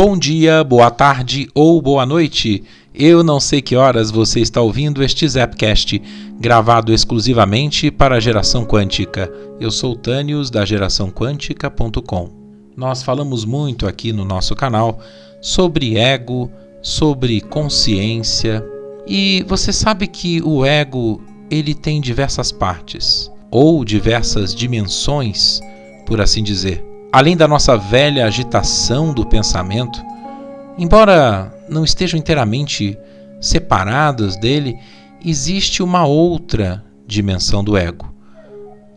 Bom dia, boa tarde ou boa noite. Eu não sei que horas você está ouvindo este Zapcast, gravado exclusivamente para a geração quântica. Eu sou Tânios da geraçãoquântica.com. Nós falamos muito aqui no nosso canal sobre ego, sobre consciência, e você sabe que o ego ele tem diversas partes ou diversas dimensões, por assim dizer. Além da nossa velha agitação do pensamento, embora não estejam inteiramente separadas dele, existe uma outra dimensão do ego.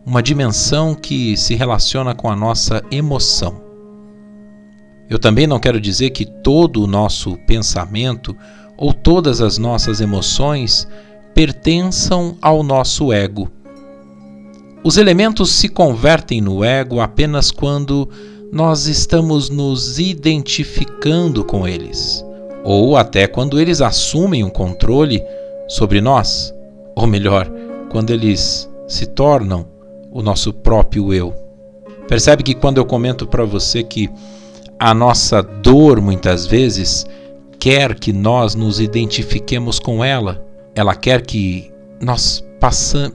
Uma dimensão que se relaciona com a nossa emoção. Eu também não quero dizer que todo o nosso pensamento ou todas as nossas emoções pertençam ao nosso ego. Os elementos se convertem no ego apenas quando nós estamos nos identificando com eles, ou até quando eles assumem o um controle sobre nós, ou melhor, quando eles se tornam o nosso próprio eu. Percebe que quando eu comento para você que a nossa dor muitas vezes quer que nós nos identifiquemos com ela, ela quer que nós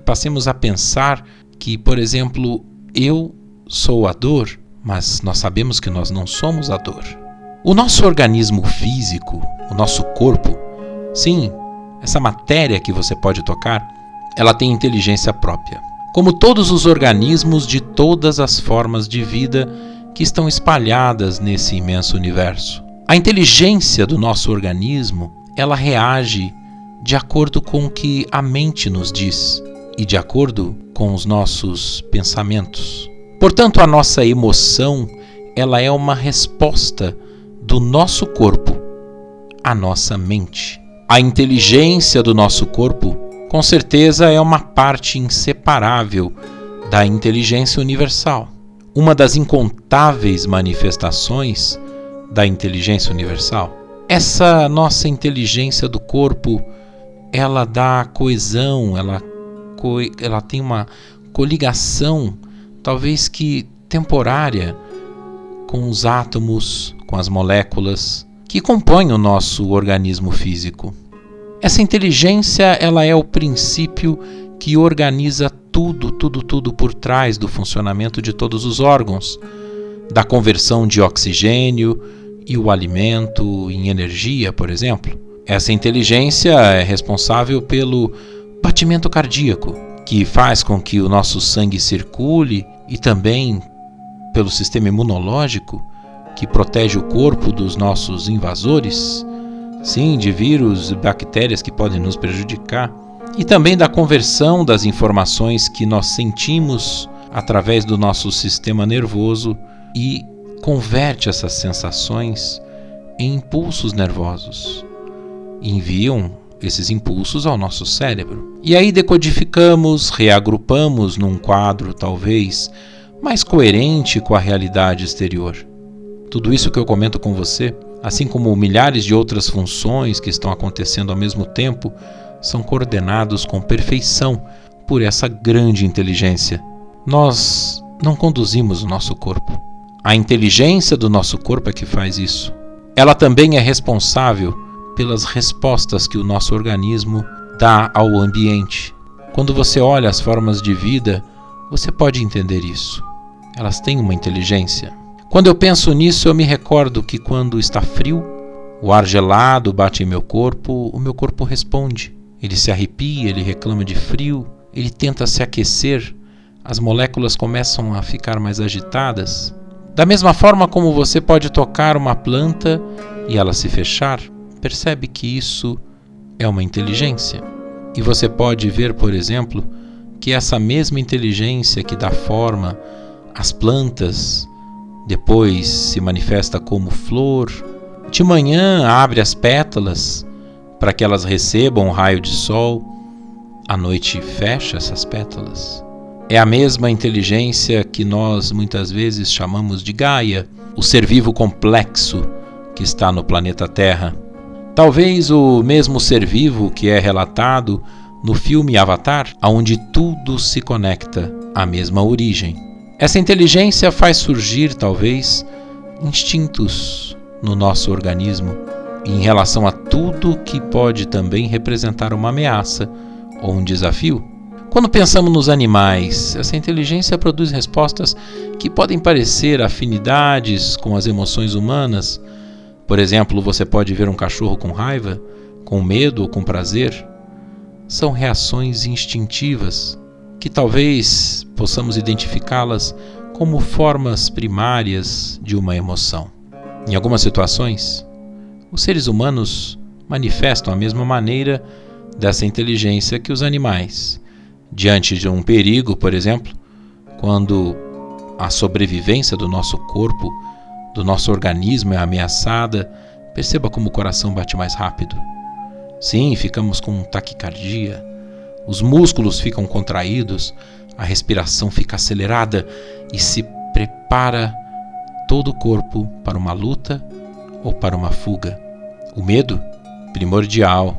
passemos a pensar que, por exemplo, eu sou a dor, mas nós sabemos que nós não somos a dor. O nosso organismo físico, o nosso corpo, sim, essa matéria que você pode tocar, ela tem inteligência própria. Como todos os organismos de todas as formas de vida que estão espalhadas nesse imenso universo. A inteligência do nosso organismo, ela reage de acordo com o que a mente nos diz e de acordo com os nossos pensamentos. Portanto, a nossa emoção, ela é uma resposta do nosso corpo à nossa mente. A inteligência do nosso corpo, com certeza, é uma parte inseparável da inteligência universal. Uma das incontáveis manifestações da inteligência universal. Essa nossa inteligência do corpo, ela dá coesão, ela co ela tem uma coligação, talvez que temporária, com os átomos, com as moléculas que compõem o nosso organismo físico. Essa inteligência, ela é o princípio que organiza tudo, tudo, tudo por trás do funcionamento de todos os órgãos, da conversão de oxigênio e o alimento em energia, por exemplo. Essa inteligência é responsável pelo batimento cardíaco, que faz com que o nosso sangue circule e também pelo sistema imunológico, que protege o corpo dos nossos invasores, sim, de vírus e bactérias que podem nos prejudicar, e também da conversão das informações que nós sentimos através do nosso sistema nervoso e converte essas sensações em impulsos nervosos. Enviam esses impulsos ao nosso cérebro. E aí decodificamos, reagrupamos num quadro talvez mais coerente com a realidade exterior. Tudo isso que eu comento com você, assim como milhares de outras funções que estão acontecendo ao mesmo tempo, são coordenados com perfeição por essa grande inteligência. Nós não conduzimos o nosso corpo. A inteligência do nosso corpo é que faz isso. Ela também é responsável pelas respostas que o nosso organismo dá ao ambiente. Quando você olha as formas de vida, você pode entender isso. Elas têm uma inteligência. Quando eu penso nisso, eu me recordo que quando está frio, o ar gelado bate em meu corpo, o meu corpo responde. Ele se arrepia, ele reclama de frio, ele tenta se aquecer, as moléculas começam a ficar mais agitadas. Da mesma forma como você pode tocar uma planta e ela se fechar, percebe que isso é uma inteligência. E você pode ver, por exemplo, que essa mesma inteligência que dá forma às plantas, depois se manifesta como flor, de manhã abre as pétalas para que elas recebam um raio de sol, à noite fecha essas pétalas. É a mesma inteligência que nós muitas vezes chamamos de Gaia, o ser vivo complexo que está no planeta Terra. Talvez o mesmo ser vivo que é relatado no filme Avatar, onde tudo se conecta à mesma origem. Essa inteligência faz surgir, talvez, instintos no nosso organismo em relação a tudo que pode também representar uma ameaça ou um desafio. Quando pensamos nos animais, essa inteligência produz respostas que podem parecer afinidades com as emoções humanas. Por exemplo, você pode ver um cachorro com raiva, com medo ou com prazer. São reações instintivas que talvez possamos identificá-las como formas primárias de uma emoção. Em algumas situações, os seres humanos manifestam a mesma maneira dessa inteligência que os animais. Diante de um perigo, por exemplo, quando a sobrevivência do nosso corpo, do nosso organismo é ameaçada, perceba como o coração bate mais rápido. Sim, ficamos com taquicardia, os músculos ficam contraídos, a respiração fica acelerada e se prepara todo o corpo para uma luta ou para uma fuga. O medo, primordial.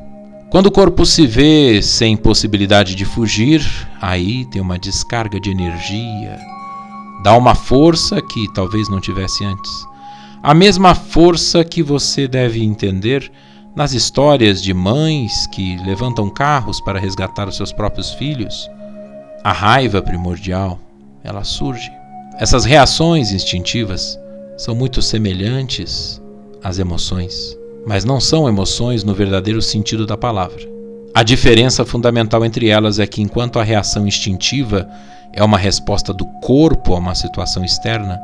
Quando o corpo se vê sem possibilidade de fugir, aí tem uma descarga de energia. Dá uma força que talvez não tivesse antes. A mesma força que você deve entender nas histórias de mães que levantam carros para resgatar os seus próprios filhos. A raiva primordial, ela surge. Essas reações instintivas são muito semelhantes às emoções, mas não são emoções no verdadeiro sentido da palavra. A diferença fundamental entre elas é que, enquanto a reação instintiva é uma resposta do corpo a uma situação externa,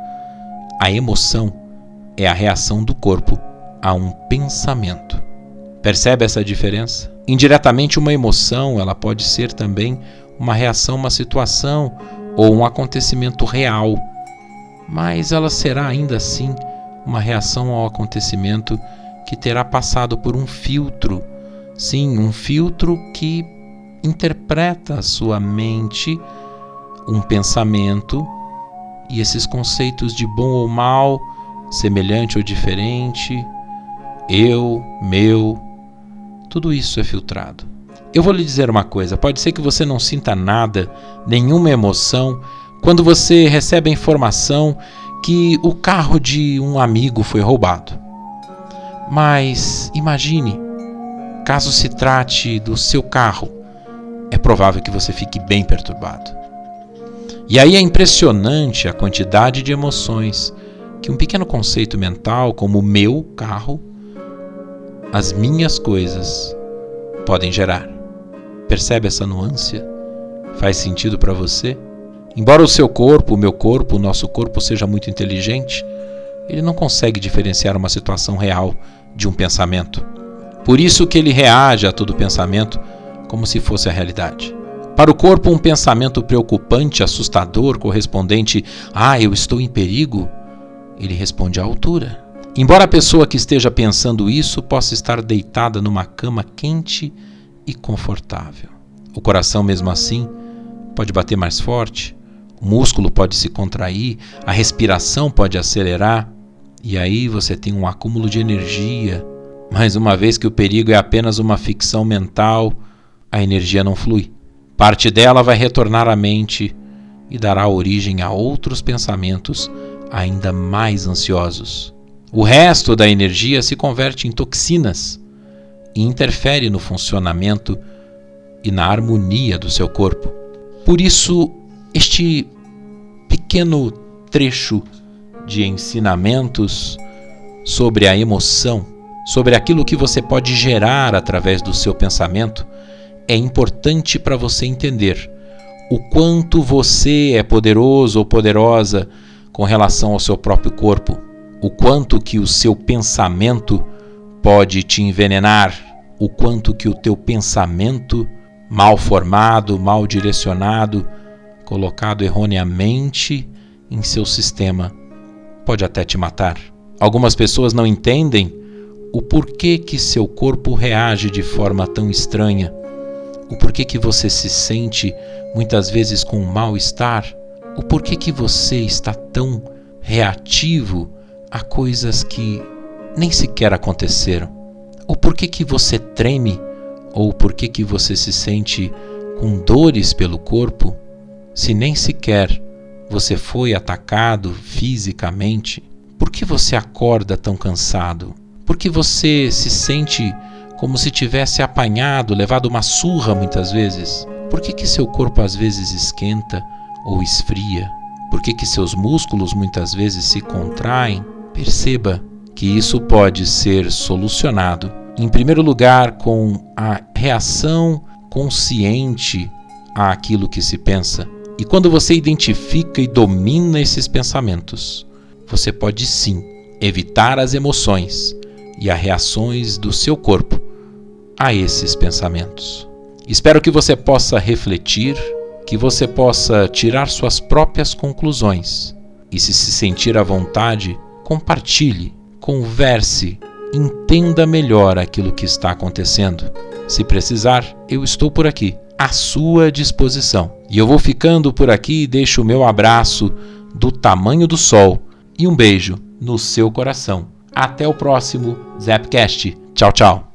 a emoção é a reação do corpo a um pensamento. Percebe essa diferença? Indiretamente, uma emoção ela pode ser também uma reação a uma situação ou um acontecimento real, mas ela será ainda assim uma reação ao acontecimento que terá passado por um filtro. Sim, um filtro que interpreta a sua mente, um pensamento e esses conceitos de bom ou mal, semelhante ou diferente, eu, meu, tudo isso é filtrado. Eu vou lhe dizer uma coisa: pode ser que você não sinta nada, nenhuma emoção, quando você recebe a informação que o carro de um amigo foi roubado. Mas imagine, caso se trate do seu carro, é provável que você fique bem perturbado. E aí é impressionante a quantidade de emoções que um pequeno conceito mental como meu carro, as minhas coisas, podem gerar. Percebe essa nuance? Faz sentido para você? Embora o seu corpo, o meu corpo, o nosso corpo seja muito inteligente, ele não consegue diferenciar uma situação real de um pensamento. Por isso que ele reage a todo pensamento como se fosse a realidade. Para o corpo, um pensamento preocupante, assustador, correspondente ah, eu estou em perigo, ele responde à altura. Embora a pessoa que esteja pensando isso possa estar deitada numa cama quente e confortável. O coração, mesmo assim, pode bater mais forte, o músculo pode se contrair, a respiração pode acelerar, e aí você tem um acúmulo de energia. Mas uma vez que o perigo é apenas uma ficção mental, a energia não flui. Parte dela vai retornar à mente e dará origem a outros pensamentos ainda mais ansiosos. O resto da energia se converte em toxinas e interfere no funcionamento e na harmonia do seu corpo. Por isso, este pequeno trecho de ensinamentos sobre a emoção, sobre aquilo que você pode gerar através do seu pensamento, é importante para você entender o quanto você é poderoso ou poderosa com relação ao seu próprio corpo, o quanto que o seu pensamento pode te envenenar, o quanto que o teu pensamento mal formado, mal direcionado, colocado erroneamente em seu sistema, pode até te matar. Algumas pessoas não entendem o porquê que seu corpo reage de forma tão estranha, o porquê que você se sente muitas vezes com mal-estar, o porquê que você está tão reativo a coisas que nem sequer aconteceram? O porquê que você treme ou porquê que você se sente com dores pelo corpo se nem sequer você foi atacado fisicamente? Por que você acorda tão cansado? Por que você se sente como se tivesse apanhado, levado uma surra muitas vezes? Por que, que seu corpo às vezes esquenta ou esfria? Por que, que seus músculos muitas vezes se contraem? Perceba que isso pode ser solucionado, em primeiro lugar, com a reação consciente àquilo que se pensa. E quando você identifica e domina esses pensamentos, você pode sim evitar as emoções e as reações do seu corpo a esses pensamentos. Espero que você possa refletir, que você possa tirar suas próprias conclusões e, se se sentir à vontade, compartilhe, converse, entenda melhor aquilo que está acontecendo. Se precisar, eu estou por aqui, à sua disposição. E eu vou ficando por aqui e deixo o meu abraço do tamanho do sol e um beijo no seu coração. Até o próximo Zapcast. Tchau, tchau.